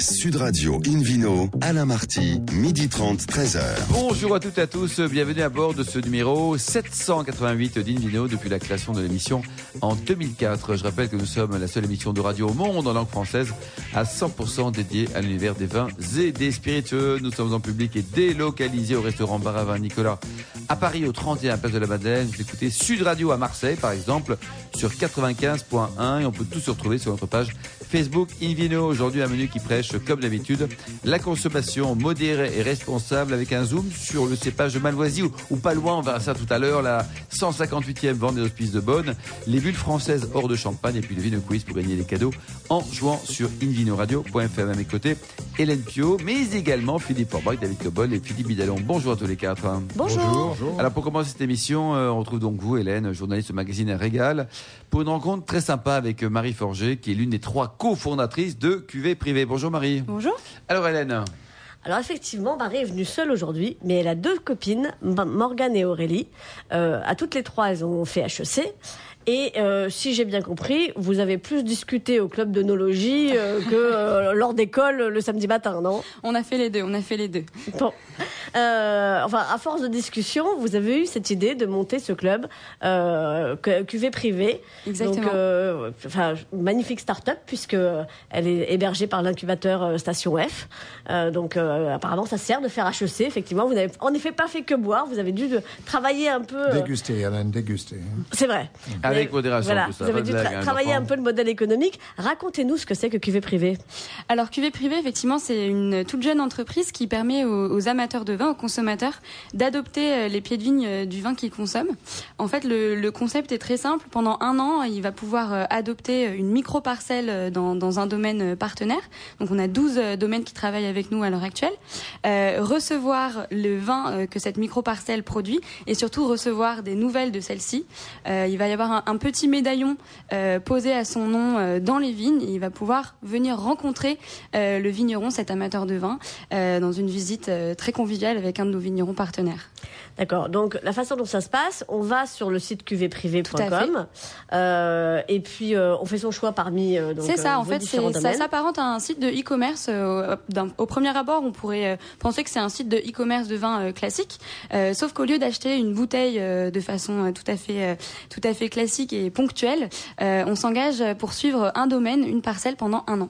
Sud Radio Invino, Alain Marty, midi 30, 13h. Bonjour à toutes et à tous, bienvenue à bord de ce numéro 788 d'Invino depuis la création de l'émission en 2004. Je rappelle que nous sommes la seule émission de radio au monde en langue française à 100% dédiée à l'univers des vins et des spiritueux. Nous sommes en public et délocalisés au restaurant Bar Vin Nicolas à Paris au 31 Place de la Madeleine. Vous écoutez Sud Radio à Marseille par exemple sur 95.1 et on peut tout se retrouver sur notre page Facebook Invino. Aujourd'hui, un menu qui prêche, comme d'habitude, la consommation modérée et responsable avec un zoom sur le cépage de Malvoisie ou, pas loin, on verra ça tout à l'heure, la 158e vente des hospices de Bonne, les bulles françaises hors de champagne et puis le Vino Quiz pour gagner des cadeaux en jouant sur invinoradio.fm à mes côtés. Hélène Pio, mais également Philippe Orbach, David Cobol et Philippe Bidalon. Bonjour à tous les quatre. Bonjour. Alors pour commencer cette émission, euh, on retrouve donc vous, Hélène, journaliste au magazine Régal, pour une rencontre très sympa avec Marie Forger, qui est l'une des trois cofondatrice de QV Privé. Bonjour Marie. Bonjour. Alors Hélène. Alors effectivement, Marie est venue seule aujourd'hui, mais elle a deux copines, Morgane et Aurélie. Euh, à toutes les trois, elles ont fait HEC. Et euh, si j'ai bien compris, vous avez plus discuté au club d'onologie euh, que euh, lors d'école le samedi matin, non? On a fait les deux, on a fait les deux. Bon. enfin, à force de discussion, vous avez eu cette idée de monter ce club QV privé. Exactement. Donc, enfin, magnifique start-up puisque elle est hébergée par l'incubateur Station F. donc, apparemment, ça sert de faire HEC. Effectivement, vous n'avez en effet pas fait que boire. Vous avez dû travailler un peu. Déguster, Alain, déguster. C'est vrai. Avec modération. Voilà, vous avez dû hein, travailler un peu le modèle économique. Racontez-nous ce que c'est que QV Privé. Alors QV Privé, effectivement, c'est une toute jeune entreprise qui permet aux, amateurs de vin, aux consommateurs, d'adopter euh, les pieds de vigne euh, du vin qu'ils consomment. En fait, le, concept est très simple. Pendant un an, il va pouvoir euh, adopter une micro-parcelle dans, un domaine partenaire. Donc on a 12 domaines qui travaillent avec nous à l'heure actuelle. recevoir le vin que cette micro-parcelle produit et surtout recevoir des nouvelles de celle-ci. il va y avoir un, petit médaillon euh, posé à son nom euh, dans les vignes. il va pouvoir venir rencontrer euh, le vigneron, cet amateur de vin, dans une visite très conviviale avec un de nos vignerons partenaires. D'accord. Donc la façon dont ça se passe, on va sur le site qvprivé.com euh, et puis on fait son choix parmi. c'est ça. en fait, ça s'apparente à un site de e-commerce. au premier abord, on pourrait penser que c'est un site de e-commerce de vin classique, sauf qu'au lieu d'acheter une bouteille de façon tout à fait tout à fait classique et ponctuel, euh, on s'engage pour suivre un domaine, une parcelle pendant un an.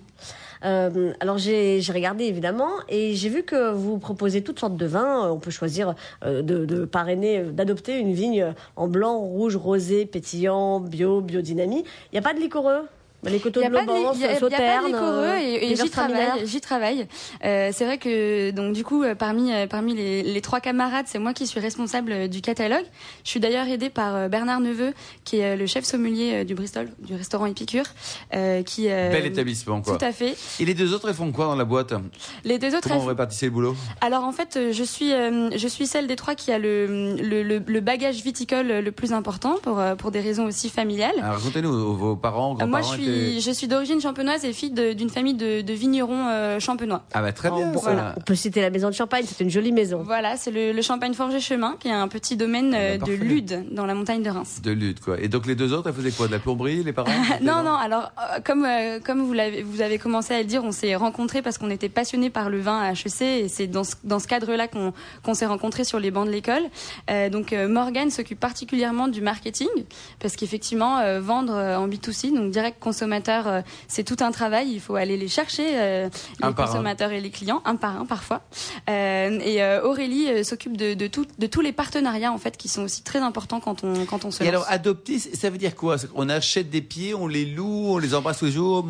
Euh, alors j'ai regardé évidemment et j'ai vu que vous proposez toutes sortes de vins. On peut choisir euh, de, de, parrainer, d'adopter une vigne en blanc, rouge, rosé, pétillant, bio, biodynamie. Il n'y a pas de liquoreux? Les coteaux de Lobance, Il n'y a, pas de liquoreux et, j'y travaille. J'y travaille. Euh, c'est vrai que donc du coup parmi parmi les, les trois camarades, c'est moi qui suis responsable du catalogue. Je suis d'ailleurs aidée par Bernard Neveu, qui est le chef sommelier du Bristol, du restaurant Épicure, euh, qui bel établissement quoi. Tout à fait. Et les deux autres, elles font quoi dans la boîte? Les deux autres. Comment vous répartissez le boulot? Alors en fait, je suis je suis celle des trois qui a le le, le, bagage viticole le plus important pour pour des raisons aussi familiales. Alors racontez-nous vos parents, grands-parents. Moi, je suis je suis d'origine champenoise et fille d'une famille de, vignerons euh, champenois. Ah bah très bien. On peut citer la maison de Champagne, c'est une jolie maison. Voilà, c'est le, Champagne Forger Chemin, qui est un petit domaine ah bah, euh, de Lude dans la montagne de Reims. De Lude quoi. Et donc les deux autres, elles faisaient quoi De la plomberie, les parents Non, non. Alors euh, comme comme vous l'avez vous avez commencé à le dire, on s'est rencontrés parce qu'on était passionnés par le vin à HEC et c'est dans ce, dans ce cadre-là qu'on qu'on s'est rencontrés sur les bancs de l'école. donc Morgane s'occupe particulièrement du marketing parce qu'effectivement vendre en B2C, donc direct consommateur euh, c'est tout un travail. Il faut aller les chercher, euh, les consommateurs et les clients, un par un parfois. Euh, et Aurélie s'occupe de, de, de tous les partenariats en fait qui sont aussi très importants quand on quand on se. Et alors adopter, ça veut dire quoi? On achète des pieds, on les loue, on les embrasse tous les jours?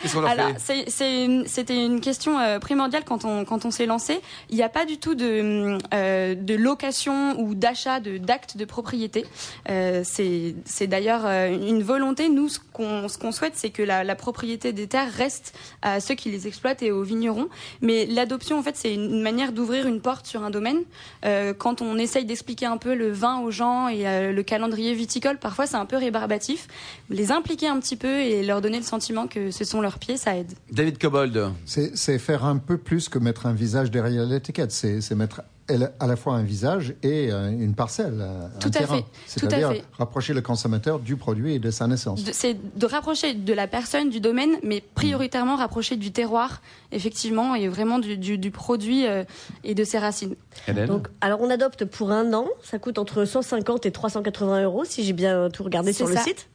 Qu'est-ce qu'on leur alors, c'était une question primordiale quand on quand on s'est lancé. Il n'y a pas du tout de de location ou d'achat de d'actes de propriété. c'est c'est d'ailleurs une volonté nous ce qu'on ce qu'on souhaite, c'est que la, propriété des terres reste à ceux qui les exploitent et aux vignerons. Mais l'adoption, en fait, c'est une manière d'ouvrir une porte sur un domaine. Euh, quand on essaye d'expliquer un peu le vin aux gens et euh, le calendrier viticole, parfois c'est un peu rébarbatif. Les impliquer un petit peu et leur donner le sentiment que ce sont leurs pieds, ça aide. David Cobold. C'est faire un peu plus que mettre un visage derrière l'étiquette. C'est mettre à la fois un visage et euh, une parcelle, euh, Tout un à terrain. fait. C'est-à-dire rapprocher le consommateur du produit et de sa naissance. C'est de rapprocher de la personne, du domaine, mais prioritairement rapprocher du terroir, effectivement, et vraiment du, du, du produit euh, et de ses racines. Donc, alors on adopte pour un an, ça coûte entre 150 et 380 euros si j'ai bien tout regardé sur le site.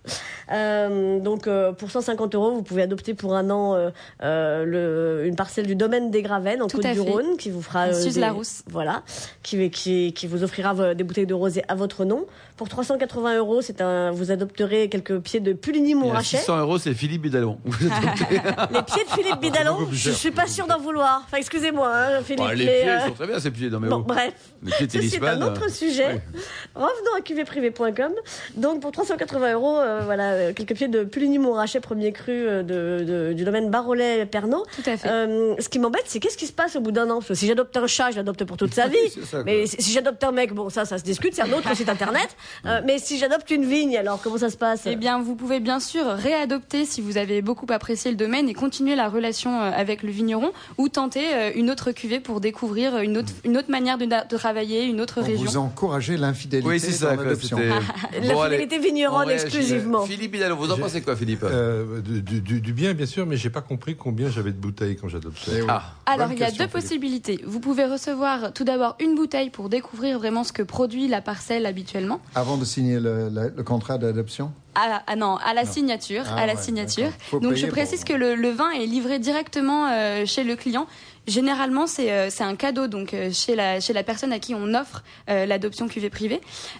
Euh, donc euh, pour 150 euros, vous pouvez adopter pour un an euh, euh, le, une parcelle du domaine des Gravennes en. Côte-du-Rhône qui vous fera En euh, Suze-la-Rousse. voilà, qui, qui, qui vous offrira des bouteilles de rosé à votre nom. Pour 380 euros, c'est un, vous adopterez quelques pieds de Puligny Montrachet. 600 euros, c'est Philippe Bidalon. Les pieds de Philippe Bidalon, je suis pas sûre d'en vouloir. Enfin, excusez-moi, hein, Philippe. Bon, les mais, pieds, euh, ils sont très bien, ces pieds. Non, mais Bon, oh. bref. Les pieds de Ceci est tennisman, un autre euh, sujet. ouais. Revenons à qvprivé.com. Donc pour 380 euros, euh, voilà, euh, quelques pieds de Puligny Montrachet, premier cru euh, de, de- du domaine Barolet-Pernod. Tout à fait. Euh, ce qui m'embête, c'est qu'est-ce qui se passe au bout d'un an? Parce que si j'adopte un chat, je l'adopte pour toute sa ça, mais si j'adopte un mec, bon, ça, ça se discute, c'est un autre site internet. Euh, mais si j'adopte une vigne, alors comment ça se passe? Eh bien, vous pouvez bien sûr réadopter si vous avez beaucoup apprécié le domaine et continuer la relation euh, avec le vigneron ou tenter euh, une autre cuvée pour découvrir une autre, une autre manière de, de travailler, une autre On région. vous encouragez l'infidélité Oui, c'est ça. dans quoi, l'adoption. c'était- La Bon, vigneronne exclusivement. Philippe Bidalon, vous en pensez quoi, Philippe? Euh, du, du- du bien, bien sûr, mais j'ai pas compris combien j'avais de bouteilles quand j'adoptais. Eh. Ah, Alors, il y a deux Philippe. possibilités. Vous pouvez recevoir tout d'abord une bouteille pour découvrir vraiment ce que produit la parcelle habituellement. Avant de signer le, le- le contrat d'adoption Ah, ah non, à la Non. signature, Ah à la ouais, signature. Donc je précise pour- que le, le vin est livré directement euh, chez le client. Généralement, c'est euh, un cadeau donc euh, chez la chez la personne à qui on offre euh, l'adoption cuvée privée.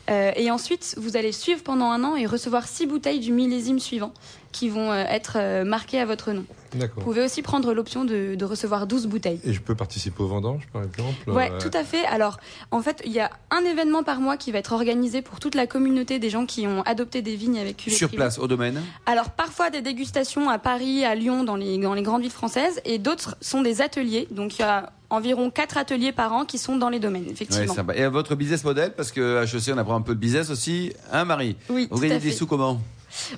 Et ensuite, vous allez suivre pendant un an et recevoir six bouteilles du millésime suivant qui vont euh, être euh, marquées à votre nom. Vous pouvez aussi prendre l'option de, de recevoir 12 bouteilles. Et je peux participer aux vendanges, par exemple Ouais, euh, tout à fait. Alors, en fait, il y a un événement par mois qui va être organisé pour toute la communauté des gens qui ont adopté des vignes avec cuvée sur place, au domaine. Alors parfois des dégustations à Paris, à Lyon, dans les, dans les grandes villes françaises, et d'autres sont des ateliers. Donc il y a environ quatre ateliers par an qui sont dans les domaines, Ouais, effectivement. sympa. Et à votre business model, parce que HEC, on apprend un peu de business aussi. Hein, Marie? Oui, Vous tout gagnez à des sous comment?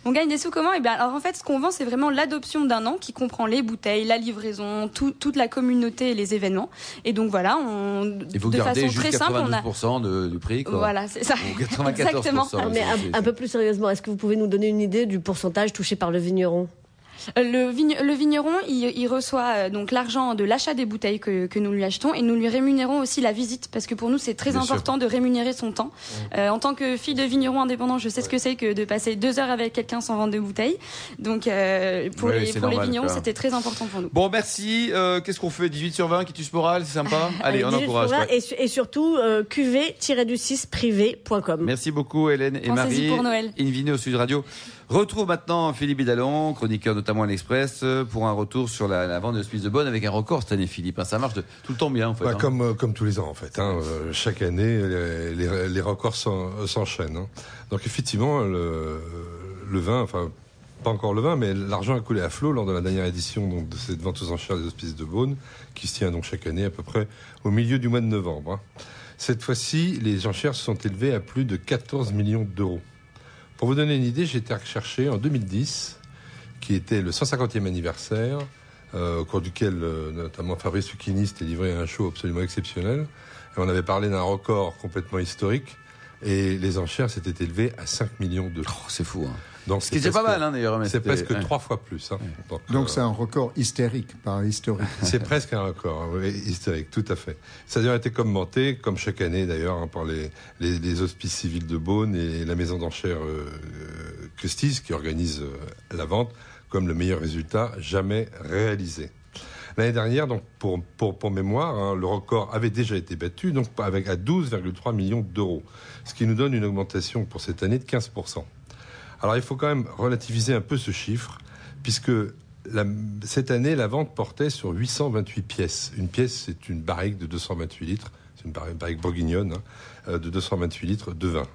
On gagne des sous comment? Eh bien, alors en fait, ce qu'on vend, c'est vraiment l'adoption d'un an qui comprend les bouteilles, la livraison, tout- toute la communauté et les événements. Et donc voilà, on, Il faut de garder façon très simple, on a. 92% de- du prix. Quoi. Voilà, c'est ça. Ou 94%. Exactement. Ah, mais un, peu plus sérieusement, est-ce que vous pouvez nous donner une idée du pourcentage touché par le vigneron? Le, vigne- le vigneron, il, il reçoit euh, donc l'argent de l'achat des bouteilles que, que nous lui achetons et nous lui rémunérons aussi la visite parce que pour nous c'est très Bien sûr. important de rémunérer son temps. Euh, en tant que fille de vigneron indépendant, je sais ce que c'est que de passer deux heures avec quelqu'un sans vendre de bouteilles. Donc euh, pour, Ouais, les, pour les vignerons, c'était très important pour nous. Bon, merci. Euh, Qu'est-ce qu'on fait? 18 sur 20 qui tue moral, c'est sympa? Allez, on 18 encourage. Et, et surtout, euh, qv-du6privé.com. Merci beaucoup Hélène et Pensez-y Marie. pour Noël. Invino au Sud Radio. Retrouve maintenant Philippe Bidalon, chroniqueur notamment à l'Express, euh, pour un retour sur la, la vente de Hospice de Bonne avec un record cette année, Philippe. hein. Ça marche de- tout le temps bien en fait. Bah, hein. comme, euh, comme tous les ans, en fait. hein. Euh, chaque année, les, les- les records s'en- s'enchaînent. hein. Donc, effectivement, le, le vin, enfin, pas encore le vin, mais l'argent a coulé à flot lors de la dernière édition donc, de cette vente aux enchères des hospices de Beaune, qui se tient donc chaque année à peu près au milieu du mois de novembre. Cette fois-ci, les enchères se sont élevées à plus de 14 millions d'euros. Pour vous donner une idée, j'ai été recherché en 2010, qui était le 150e anniversaire, euh, au cours duquel euh, notamment Fabrice Lucchini s'était livré à un show absolument exceptionnel. Et on avait parlé d'un record complètement historique. Et les enchères s'étaient élevées à 5 millions d'euros. Oh, c'est fou. hein. Donc Ce qui déjà pas mal hein, d'ailleurs. C'est presque ouais. trois fois plus. hein. Donc, Donc euh, c'est un record hystérique, pas historique. c'est presque un record, hein, oui, historique, tout à fait. Ça a d'ailleurs été commenté, comme chaque année d'ailleurs, hein, par les, les, les hospices civils de Beaune et la maison d'enchères euh, euh, Custis, qui organise euh, la vente, comme le meilleur résultat jamais réalisé. L'année dernière, donc pour, pour, pour mémoire, hein, le record avait déjà été battu, donc avec à 12,3 millions d'euros, ce qui nous donne une augmentation pour cette année de 15%. Alors il faut quand même relativiser un peu ce chiffre, puisque cette année, la vente portait sur 828 pièces. Une pièce, c'est une barrique de 228 litres. C'est une barrique, bourguignonne hein, euh, de 228 litres de vin.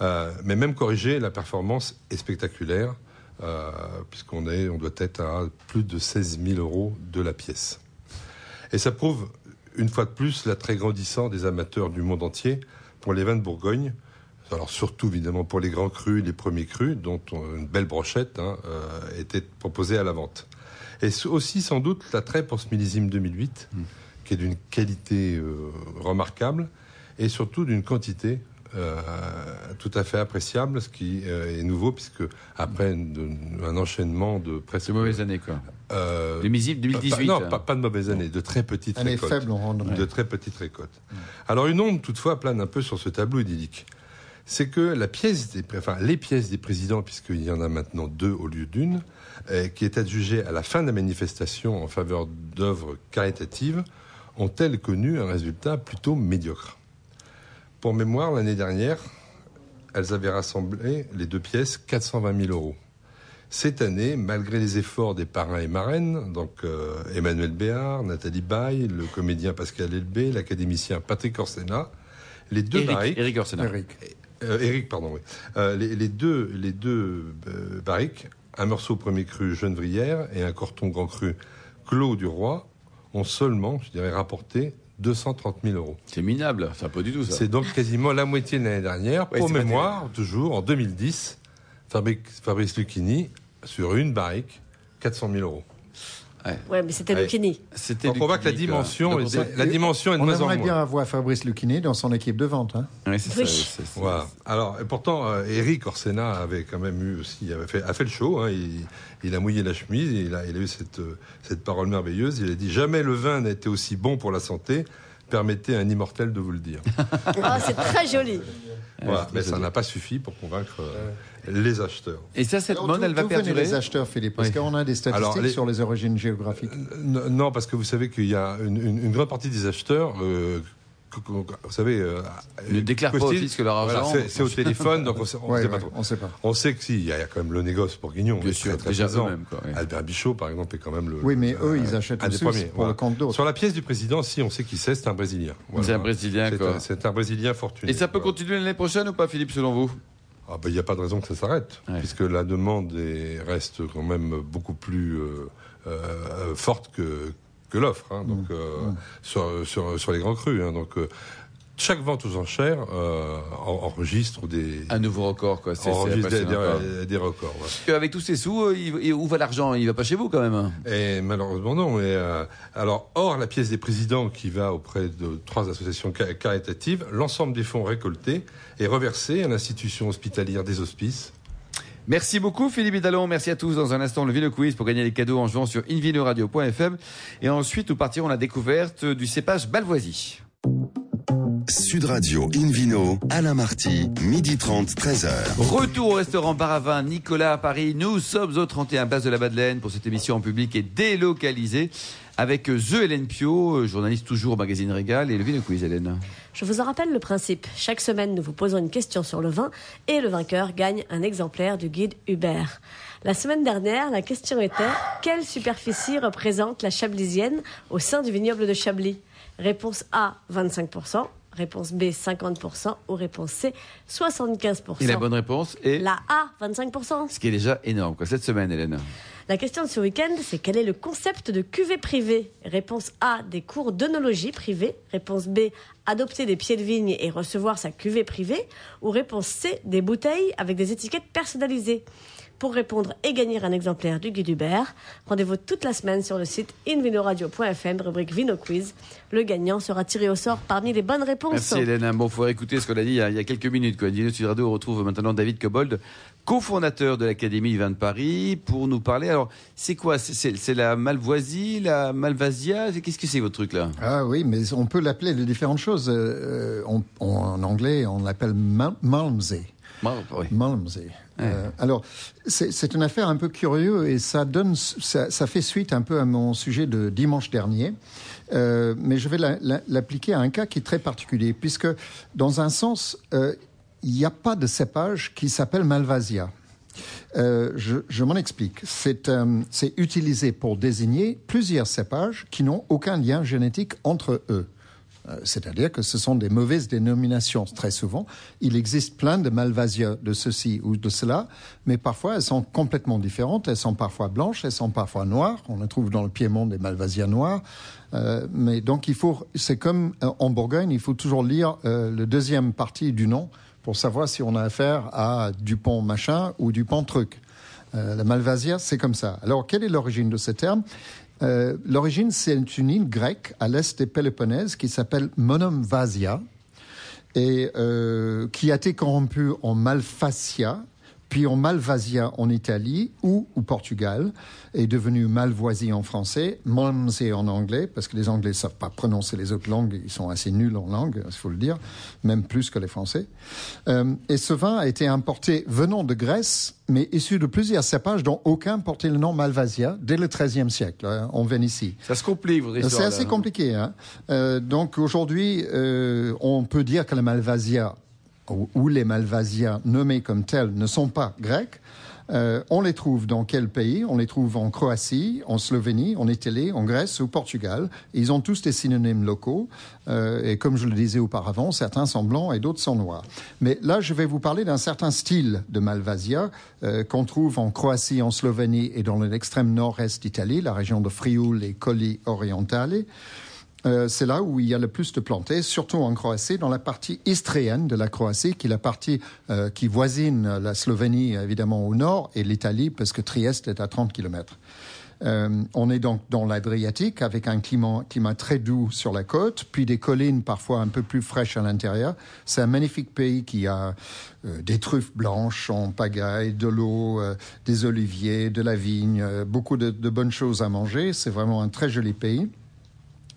Euh, mais même corrigée, la performance est spectaculaire, euh, puisqu'on est, on doit être à plus de 16 000 euros de la pièce. Et ça prouve, une fois de plus, l'attrait grandissant des amateurs du monde entier pour les vins de Bourgogne. Alors surtout évidemment pour les grands crus, les premiers crus, dont on- une belle brochette hein, euh, était proposée à la vente. Et aussi sans doute l'attrait pour ce millésime 2008, qui est d'une qualité euh, remarquable et surtout d'une quantité tout à fait appréciable, ce qui euh, est nouveau puisque après de- un enchaînement de presque C'est mauvaise année, quoi. euh, 2018, 2018. pas- non, hein. pas, pas de mauvaise année, de très petites récoltes. faible en rendement. De très petites récoltes. Alors une ombre toutefois plane un peu sur ce tableau idyllique. C'est que la pièce des, enfin, les pièces des présidents, puisqu'il y en a maintenant deux au lieu d'une, euh, qui est adjugée à la fin de la manifestation en faveur d'œuvres caritatives, ont-elles connu un résultat plutôt médiocre? Pour mémoire, l'année dernière, elles avaient rassemblé les deux pièces 420 000 euros. Cette année, malgré les efforts des parrains et marraines, donc euh, Emmanuel Béard, Nathalie Baye, le comédien Pascal Elbé, l'académicien Patrick Orsena, les deux Eric, barriques, Eric Orsena. Eric. euh, Eric, pardon, oui. Euh, les, les deux, les deux barriques, un morceau premier cru Genevrière et un corton grand cru Clos du Roi, ont seulement, je dirais, rapporté 230 000 euros. C'est minable, c'est pas du tout ça. C'est donc quasiment la moitié de l'année dernière. Ouais, Pour mémoire, toujours, en 2010, Fabrice, Fabrice Lucchini, sur une barrique, 400 000 euros. Ouais, mais c'était Ouais. Lucchini. C'était Donc on voit que la dimension, est- on la dimension est de On moins en aimerait moins. bien avoir Fabrice Lucchini dans son équipe de vente. hein. Ouais, c'est Oui. ça, c'est- Voilà. Alors, et pourtant, euh, Eric Orsena avait quand même eu aussi, avait fait, a fait le show. hein. il, il a mouillé la chemise. Il a, il a eu cette, euh, cette parole merveilleuse. Il a dit jamais le vin n'a été aussi bon pour la santé. Permettez à un immortel de vous le dire. Ah, c'est très joli. Voilà. Mais ça n'a pas suffi pour convaincre euh, les acheteurs. Et ça, cette Alors, mode, elle va perdurer les acheteurs, Philippe Parce Oui. qu'on a des statistiques Alors, les- sur les origines géographiques. Euh, Non, parce que vous savez qu'il y a une, une- une grande partie des acheteurs. euh, vous savez, euh, Ne déclarent pas postillent. au fisc leur Voilà, argent. c'est- c'est au téléphone, donc on Ouais, sait pas ouais, trop. on sait pas. On sait que si, il y a quand même le négoce pour Guignon. Bien sûr, très, très déjà présent. eux-mêmes, quoi, ouais. Albert Bichot, par exemple, est quand même le. Oui, mais le- eux, ils achètent un des premiers. pour voilà. le compte d'autres. Sur la pièce du président, si, on sait qui c'est, c'est un Brésilien. Voilà. C'est un Brésilien, C'est quoi. un- C'est un Brésilien fortuné. Et ça peut Voilà. continuer l'année prochaine ou pas, Philippe, selon vous? Ah ben, il n'y a pas de raison que ça s'arrête, Ouais. puisque la demande est- reste quand même beaucoup plus euh, euh, forte que, que l'offre, hein, donc euh, sur, sur, sur les grands crus. hein, donc euh, chaque vente aux enchères euh, en- enregistre des, Un nouveau record, quoi. C'est c'est enregistre des, des- des records. qu'avec tous ces sous, euh, il- il- où va l'argent? Il va pas chez vous, quand même. Et malheureusement non. Mais, euh, alors, hors la pièce des présidents qui va auprès de trois associations ca- caritatives, l'ensemble des fonds récoltés est reversé à l'institution hospitalière des Hospices. Merci beaucoup Philippe Idalon, merci à tous. Dans un instant, le Vino Quiz pour gagner les cadeaux en jouant sur invinoradio.fm. Et ensuite, nous partirons à la découverte du cépage Balvoisie. Sud Radio Invino, Alain Marty, midi 30, 13h. Retour au restaurant Baravin Nicolas à Paris. Nous sommes au 31 Place de la Madeleine pour cette émission en public et délocalisée avec The Hélène Pio, journaliste toujours au magazine Régal et le Vino Quiz Hélène? Je vous en rappelle le principe. Chaque semaine, nous vous posons une question sur le vin et le vainqueur gagne un exemplaire du guide Hubert. La semaine dernière, la question était quelle superficie représente la chablisienne au sein du vignoble de Chablis? Réponse A 25%, réponse B 50% ou réponse C 75%. Et la bonne réponse est La A 25%. ce qui est déjà énorme quoi, cette semaine Hélène. La question de ce week-end, c'est quel est le concept de cuvée privée? Réponse A, des cours d'œnologie privés. Réponse B, adopter des pieds de vigne et recevoir sa cuvée privée. Ou réponse C, des bouteilles avec des étiquettes personnalisées. Pour répondre et gagner un exemplaire du guide Hubert, rendez-vous toute la semaine sur le site invinoradio.fm, rubrique Vino Quiz. Le gagnant sera tiré au sort parmi les bonnes réponses. Merci Hélène. Bon, faut écouter ce qu'on a dit il y a, il quelques minutes. Quoi. Dino retrouve maintenant David Cobold, cofondateur de l'Académie du vin de Paris, pour nous parler. Alors, c'est quoi? C'est- la Malvoisie, la Malvasia? Qu'est-ce que c'est votre truc là? Ah oui, mais on peut l'appeler de différentes choses. Euh, on- on- en anglais, on l'appelle Mal- Malmsey. Malmsey. Euh, alors, c'est une affaire un peu curieuse et ça donne, ça, ça fait suite un peu à mon sujet de dimanche dernier. Euh, mais je vais la- la- l'appliquer à un cas qui est très particulier, puisque dans un sens, euh, il n'y a pas de cépage qui s'appelle Malvasia. Euh, je je m'en explique. C'est euh, utilisé pour désigner plusieurs cépages qui n'ont aucun lien génétique entre eux. Euh, C'est-à-dire que ce sont des mauvaises dénominations très souvent. Il existe plein de Malvasia de ceci ou de cela, mais parfois elles sont complètement différentes. Elles sont parfois blanches, elles sont parfois noires. On en trouve dans le Piémont des Malvasia noirs. Euh, mais donc il faut, c'est comme euh, en Bourgogne, il faut toujours lire euh, le deuxième partie du nom pour savoir si on a affaire à Dupont machin ou Dupont truc. Euh, la Malvasia, c'est comme ça. Alors, quelle est l'origine de ce terme? L'origine, c'est une île grecque à l'est des Péloponnèse qui s'appelle Monomvasia et qui a été corrompue en Malfacia puis en Malvasia en Italie ou au Portugal, est devenu Malvoisie en français, Malmsey en anglais, parce que les Anglais ne savent pas prononcer les autres langues, ils sont assez nuls en langue, il faut le dire, même plus que les Français. Euh, et ce vin a été importé venant de Grèce, mais issu de plusieurs cépages dont aucun portait le nom Malvasia dès le XIIIe siècle, hein, en Vénétie. Ça se complique, votre C'est assez compliqué. Hein. Euh, donc aujourd'hui, euh, on peut dire que la Malvasia ou les Malvasiens nommés comme tels ne sont pas grecs. Euh, on les trouve dans quel pays? On les trouve en Croatie, en Slovénie, en Italie, en Grèce ou au Portugal. Ils ont tous des synonymes locaux. Euh, et comme je le disais auparavant, certains sont blancs et d'autres sont noirs. Mais là, je vais vous parler d'un certain style de Malvasia euh, qu'on trouve en Croatie, en Slovénie et dans l'extrême nord-est d'Italie, la région de Frioul et Colli Orientale. Euh, c'est là où il y a le plus de plantés, surtout en Croatie, dans la partie istréenne de la Croatie, qui est la partie euh, qui voisine la Slovénie, évidemment, au nord, et l'Italie, parce que Trieste est à 30 kilomètres. Euh, on est donc dans l'Adriatique avec un climat, très doux sur la côte, puis des collines parfois un peu plus fraîches à l'intérieur. C'est un magnifique pays qui a des truffes blanches en pagaille, de l'eau, des oliviers, de la vigne, beaucoup de bonnes choses à manger. C'est vraiment un très joli pays.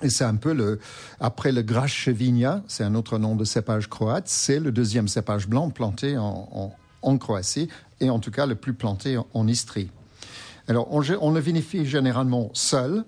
Et c'est un peu le, après le Grachevinia, c'est un autre nom de cépage croate, c'est le deuxième cépage blanc planté en, Croatie et en tout cas le plus planté en, Istrie. Alors on, on, le vinifie généralement seul.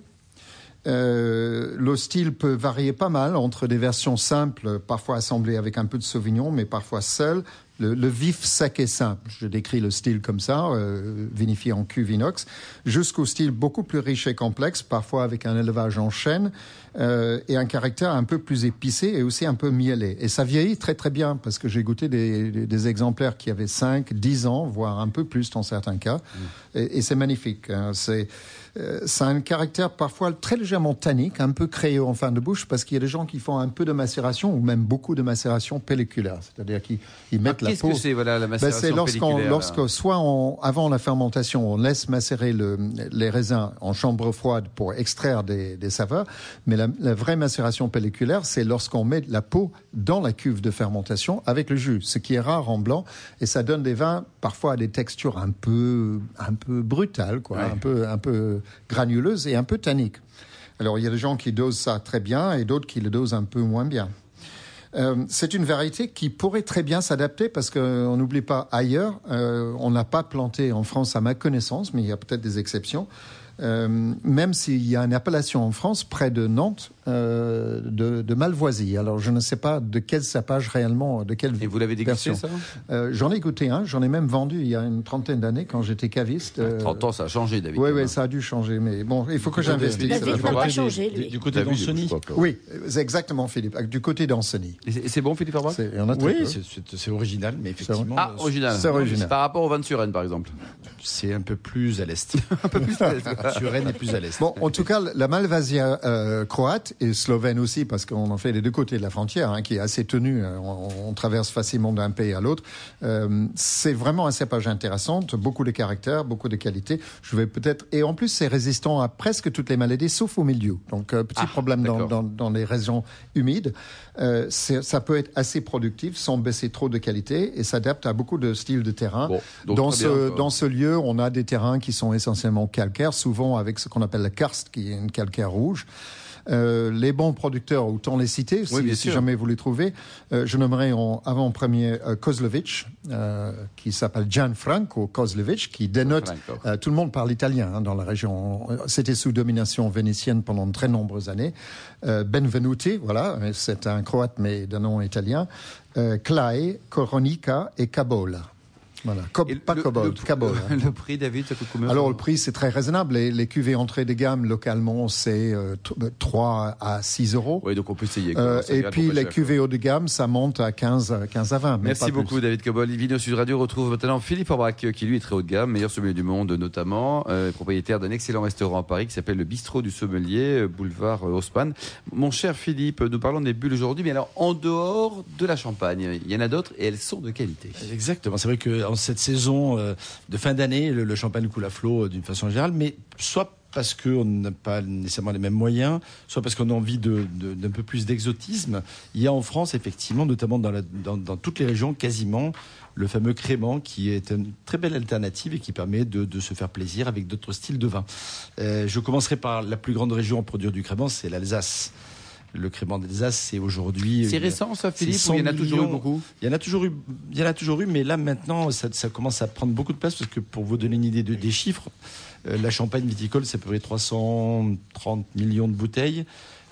Euh, le style peut varier pas mal entre des versions simples, parfois assemblées avec un peu de sauvignon, mais parfois seul, le, vif sec et simple, je décris le style comme ça, euh, vinifié en cuve inox, jusqu'au style beaucoup plus riche et complexe, parfois avec un élevage en chêne euh, et un caractère un peu plus épicé et aussi un peu mielé. Et ça vieillit très très bien parce que j'ai goûté des, exemplaires qui avaient 5, 10 ans, voire un peu plus dans certains cas, mmh. et, c'est magnifique. Hein. C'est euh, ça a un caractère parfois très légèrement tannique, un peu créé en fin de bouche, parce qu'il y a des gens qui font un peu de macération, ou même beaucoup de macération pelliculaire, c'est-à-dire qu'ils mettent la peau. Qu'est-ce que c'est voilà, la ben, macération C'est lorsqu'on, lorsque soit avant la fermentation, on laisse macérer le, les raisins en chambre froide pour extraire des, des saveurs, mais la, la, vraie macération pelliculaire, c'est lorsqu'on met la peau dans la cuve de fermentation avec le jus, ce qui est rare en blanc, et ça donne des vins parfois à des textures un peu, un peu brutales, quoi, un peu, un peu granuleuse et un peu tannique. Alors il y a des gens qui dosent ça très bien et d'autres qui le dosent un peu moins bien. Euh, c'est une variété qui pourrait très bien s'adapter parce qu'on n'oublie pas ailleurs, euh, on n'a pas planté en France à ma connaissance, mais il y a peut-être des exceptions, euh, même s'il y a une appellation en France près de Nantes euh, de, Malvoisie. Alors je ne sais pas de quel sapage réellement, de quelle Et vous l'avez dégusté ça euh, J'en ai goûté un, j'en ai même vendu il y a une trentaine d'années quand j'étais caviste. 30 ans, ça a changé, David. Oui, oui, ça a dû changer, mais bon, il faut que j'investisse. David n'a pas changé, lui. Du, côté d'Anceny Oui, exactement, Philippe. Du côté d'Anceny. C'est bon, Philippe Arbois Oui, c'est original, mais effectivement. Ah, original. C'est original. Par rapport au vin de Suresnes, par exemple C'est un peu plus à l'est. un peu plus à l'est. Suresnes est plus à l'est. Bon, en tout cas, la Malvasia euh, croate et slovène aussi, parce qu'on en fait des deux côtés de la frontière, hein, qui est assez tenue. Euh, on, traverse facilement d'un pays à l'autre. Euh, c'est vraiment un cépage intéressant, beaucoup de caractères, beaucoup de qualités. Je vais peut-être et en plus c'est résistant à presque toutes les maladies, sauf au milieu. Donc petit ah, problème dans, dans, dans, les régions humides. ça peut être assez productif sans baisser trop de qualité et s'adapte à beaucoup de styles de terrain. dans ce dans ce lieu, on a des terrains qui sont essentiellement calcaires, souvent avec ce qu'on appelle la karst, qui est une calcaire rouge. Euh, les bons producteurs, autant les citer, si, jamais vous les trouvez. Euh, je nommerai en avant-premier euh, Kozlovic, qui s'appelle Gianfranco Kozlovic, qui dénote. tout le monde parle italien hein, dans la région. C'était sous domination vénitienne pendant de très nombreuses années. Benvenuti, voilà, c'est un croate mais d'un nom italien. Clay, Coronica et Cabola. Voilà. pas le, Cobalt, le, Le prix, David, ça coûte combien Alors, le prix, c'est très raisonnable. Les, les cuvées entrée de gamme localement, c'est 3 euh, à 6 euros. Oui, donc on peut essayer. Euh, et puis, les cuvées haut de gamme, ça monte à 15, 15 à 20. Merci beaucoup, David Cobol. Vino Sud Radio retrouve maintenant Philippe Orbach, qui lui est très haut de gamme, meilleur sommelier du monde notamment, euh, propriétaire d'un excellent restaurant à Paris qui s'appelle le Bistrot du Sommelier, boulevard Haussmann. Mon cher Philippe, nous parlons des bulles aujourd'hui, mais alors en dehors de la Champagne, il y en a d'autres et elles sont de qualité. Exactement. C'est vrai que cette saison euh, de fin d'année, le, champagne coule à flot euh, d'une façon générale, mais soit parce qu'on n'a pas nécessairement les mêmes moyens, soit parce qu'on a envie d'un peu plus d'exotisme. Il y a en France, effectivement, notamment dans, dans, toutes les régions, quasiment, le fameux crément qui est une très belle alternative et qui permet de, se faire plaisir avec d'autres styles de vin. Euh, je commencerai par la plus grande région à produire du crément, c'est l'Alsace. Le crément d'Alsace, c'est aujourd'hui. C'est récent, ça, Philippe Il y en a toujours eu beaucoup Il y en a toujours eu, il y en a toujours eu, mais là maintenant, ça, ça commence à prendre beaucoup de place parce que pour vous donner une idée de, des chiffres, euh, la Champagne viticole, c'est à peu près 330 millions de bouteilles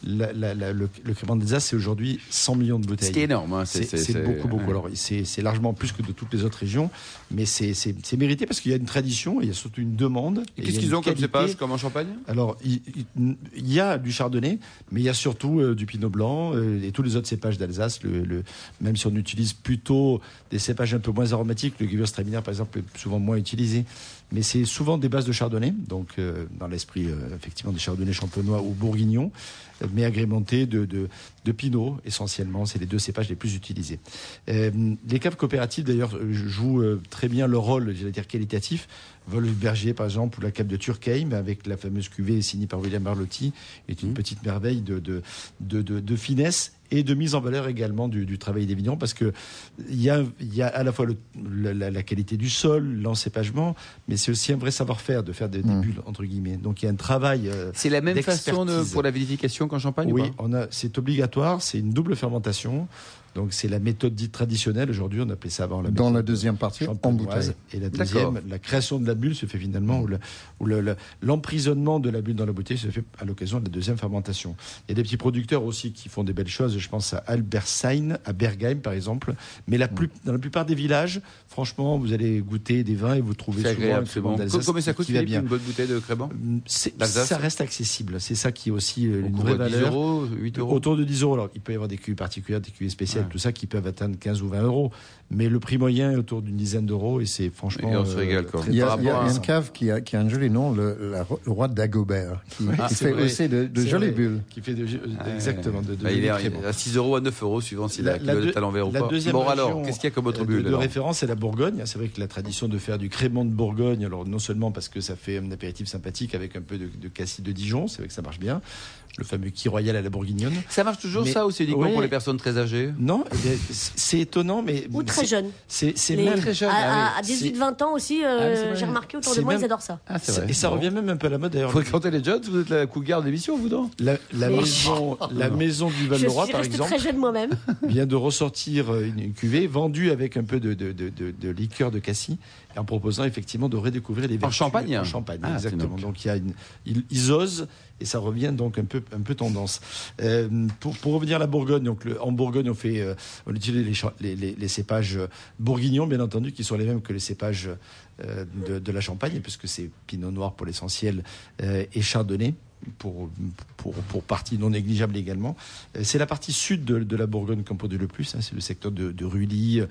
le, le Crément d'Alsace, c'est aujourd'hui 100 millions de bouteilles. C'est énorme. Hein, c'est beaucoup, beaucoup. Alors, c'est largement plus que de toutes les autres régions, mais c'est mérité parce qu'il y a une tradition, il y a surtout une demande. Et, qu'est-ce qu'ils ont comme cépage, comme en Champagne? Alors, il, y a du Chardonnay, mais il y a surtout euh, du Pinot Blanc euh, et tous les autres cépages d'Alsace. Le, même si on utilise plutôt des cépages un peu moins aromatiques, le Gewürztraminer, par exemple, est souvent moins utilisé mais c'est souvent des bases de chardonnay, donc euh, dans l'esprit effectivement des chardonnays champenois ou bourguignons, mais agrémentés de, de, pinot essentiellement. C'est les deux cépages les plus utilisés. Euh, les caves coopératives d'ailleurs jouent très bien leur rôle, j'allais dire qualitatif. Berger, par exemple, ou la cave de Turkheim, avec la fameuse cuvée signée par William Barlotti, est une mmh. petite merveille de, de, de, de finesse et de mise en valeur également du, travail des vignerons parce que il y a, y a à la fois la, qualité du sol, l'encépagement, mais c'est aussi un vrai savoir-faire de faire des, mmh. bulles entre guillemets. Donc il y a un travail. Euh, c'est la même façon pour la vinification qu'en Champagne Oui, on a, c'est obligatoire, c'est une double fermentation. Donc c'est la méthode dite traditionnelle. Aujourd'hui, on appelait ça avant la Dans la deuxième partie, en bouteille. Et la deuxième, la création de la bulle se fait finalement, ou l'emprisonnement de la bulle dans la bouteille se fait à l'occasion de la deuxième fermentation. Il y a des petits producteurs aussi qui font des belles choses. Je pense à Albersein, à Bergheim par exemple. Mais la plus, dans la plupart des villages, franchement, vous allez goûter des vins et vous trouvez souvent agréable, bon. Combien ça coûte bien. une bonne bouteille de crément Ça reste accessible. C'est ça qui est aussi euh, une vraie valeur. 10 euros, 8 euros. Autour de 10 euros. Alors, il peut y avoir des cuves particulières, des cuves spéciales tout ça, qui peuvent atteindre 15 ou 20 euros. Mais le prix moyen est autour d'une dizaine d'euros et c'est franchement. on se régale euh, Il y a, une cave qui a, qui a, un joli nom, le, roi d'Agobert, qui, ah, fait aussi de, de jolies bulles. Qui fait de, exactement. De, bah, il est à 6 euros à 9 euros, suivant s'il a de talent vert ou pas. Bon, alors, qu'est-ce qu'il y a comme autre bulle De référence, c'est la Bourgogne. C'est vrai que la tradition de faire du crément de Bourgogne, alors non seulement parce que ça fait un apéritif sympathique avec un peu de, de cassis de Dijon, c'est vrai que ça marche bien, le fameux qui royal à la bourguignonne. Ça marche toujours ça ou c'est uniquement pour les personnes très âgées? Non, eh c'est étonnant, mais très jeunes. C'est même très jeune. À, 18-20 ah ans aussi, euh, ah j'ai remarqué autour de moi, ils adorent ça. Ah, et ça revient même un peu à la mode d'ailleurs. Fréquentez les jeunes, vous êtes la cougar d'émission, vous non? La, maison, la maison du Val-de-Roi, par exemple, très jeune moi-même, vient de ressortir euh, une, cuvée vendue avec un peu de, de, de, de liqueur de cassis en proposant effectivement de redécouvrir les vertus. En Champagne En Champagne, ah, exactement. Donc il y a une, ils, osent et ça revient donc un peu, tendance. Euh, pour, revenir à la Bourgogne, donc en Bourgogne on fait, euh, on utilise les, cépages bourguignons bien entendu qui sont les mêmes que les cépages euh, de, de, la Champagne puisque c'est Pinot Noir pour l'essentiel et Chardonnay pour, pour, pour, partie non négligeable également. Euh, c'est la partie sud de, de la Bourgogne qu'on produit le plus. Hein. c'est le secteur de, de Rully,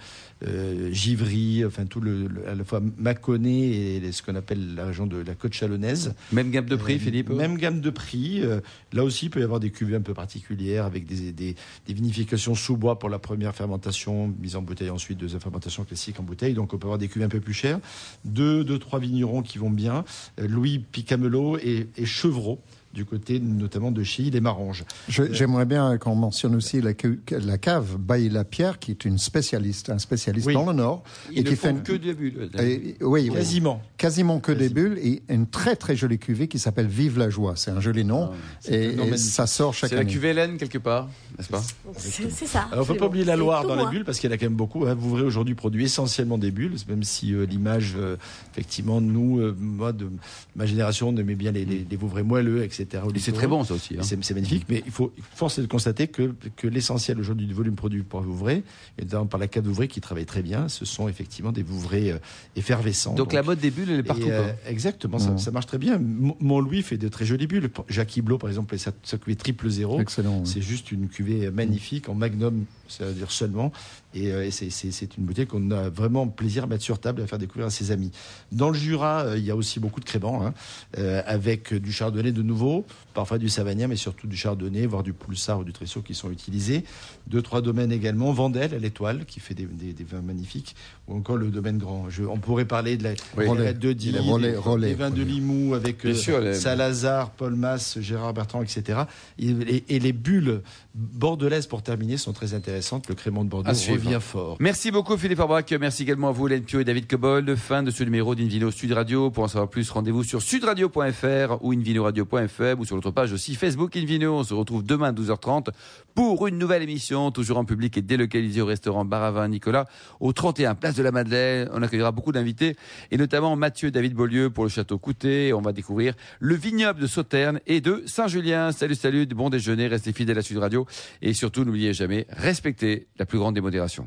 euh, Givry, enfin tout le, à la fois Mâconnais et ce qu'on appelle la région de la côte chalonnaise. Même gamme de prix, euh, Philippe Même gamme de prix. Euh, là aussi, il peut y avoir des cuvées un peu particulières avec des, des, des, vinifications sous bois pour la première fermentation, mise en bouteille ensuite, deuxième fermentation classique en bouteille. Donc on peut avoir des cuvées un peu plus chères. Deux, deux trois vignerons qui vont bien. Louis Picamelo et, et Chevreau du côté notamment de Chilly, des Maranges. J'aimerais bien qu'on mentionne aussi la, la cave Bailly-la-Pierre, qui est une spécialiste, un spécialiste dans le Nord. et qui fait que des bulles. oui, quasiment. Quasiment que des bulles et une très très jolie cuvée qui s'appelle Vive la joie. C'est un joli nom ah, et, ça sort chaque année. C'est la cuvée Hélène quelque part, n'est-ce pas C'est ça. Alors, on ne peut pas oublier la Loire dans les bulles parce qu'il y en a quand même beaucoup. Hein. Vouvray aujourd'hui produit essentiellement des bulles, même si euh, l'image, euh, effectivement, nous, euh, moi, de ma génération, on aimait bien les, les, les Vouvray moelleux, etc. Et c'est très bon ça aussi. Hein. C'est magnifique, mais il faut forcer de constater que, que l'essentiel aujourd'hui du volume produit par Vouvray, et notamment par la cave Vouvray qui travaille très bien, ce sont effectivement des Vouvray euh, effervescents. Donc, la mode des bulles, elle est partout. Euh, exactement, ça, ça, marche très bien. Mon Louis fait de très jolies bulles. Jacques Iblot, par exemple, sa, sa cuvée triple zéro. Excellent. C'est juste une cuvée magnifique en magnum, c'est-à-dire seulement. Et, euh, c'est une bouteille qu'on a vraiment plaisir à mettre sur table et à faire découvrir à ses amis. Dans le Jura, il y a aussi beaucoup de créments, hein, avec du chardonnay de nouveau parfois du Savagnin, mais surtout du Chardonnay, voire du Poulsard ou du Tressot qui sont utilisés. Deux, trois domaines également. Vendel à l'étoile, qui fait des, vins magnifiques, ou encore le domaine grand. on pourrait parler de la oui, de Die, des, vins de Limoux avec euh, Salazar, Paul Mass, Gérard Bertrand, etc. Et, et, les bulles bordelaises, pour terminer, sont très intéressantes. Le crément de Bordeaux revient fort. Merci beaucoup Philippe Arbrac. Merci également à vous, Hélène Pio et David Cobold. Fin de ce numéro d'Invino Sud Radio. Pour en savoir plus, rendez-vous sur sudradio.fr ou invinoradio.fm ou sur notre page aussi Facebook Invino. On se retrouve demain à 12h30 pour une nouvelle émission, toujours en public et délocalisée au restaurant Baravin Nicolas, au 31 Place de la Madeleine. On accueillera beaucoup d'invités et notamment Mathieu David Beaulieu pour le château Coutet. On va découvrir le vignoble de Sauterne et de Saint-Julien. Salut, salut, bon déjeuner, restez fidèles à Sud Radio et surtout n'oubliez jamais, respectez la plus grande démodération.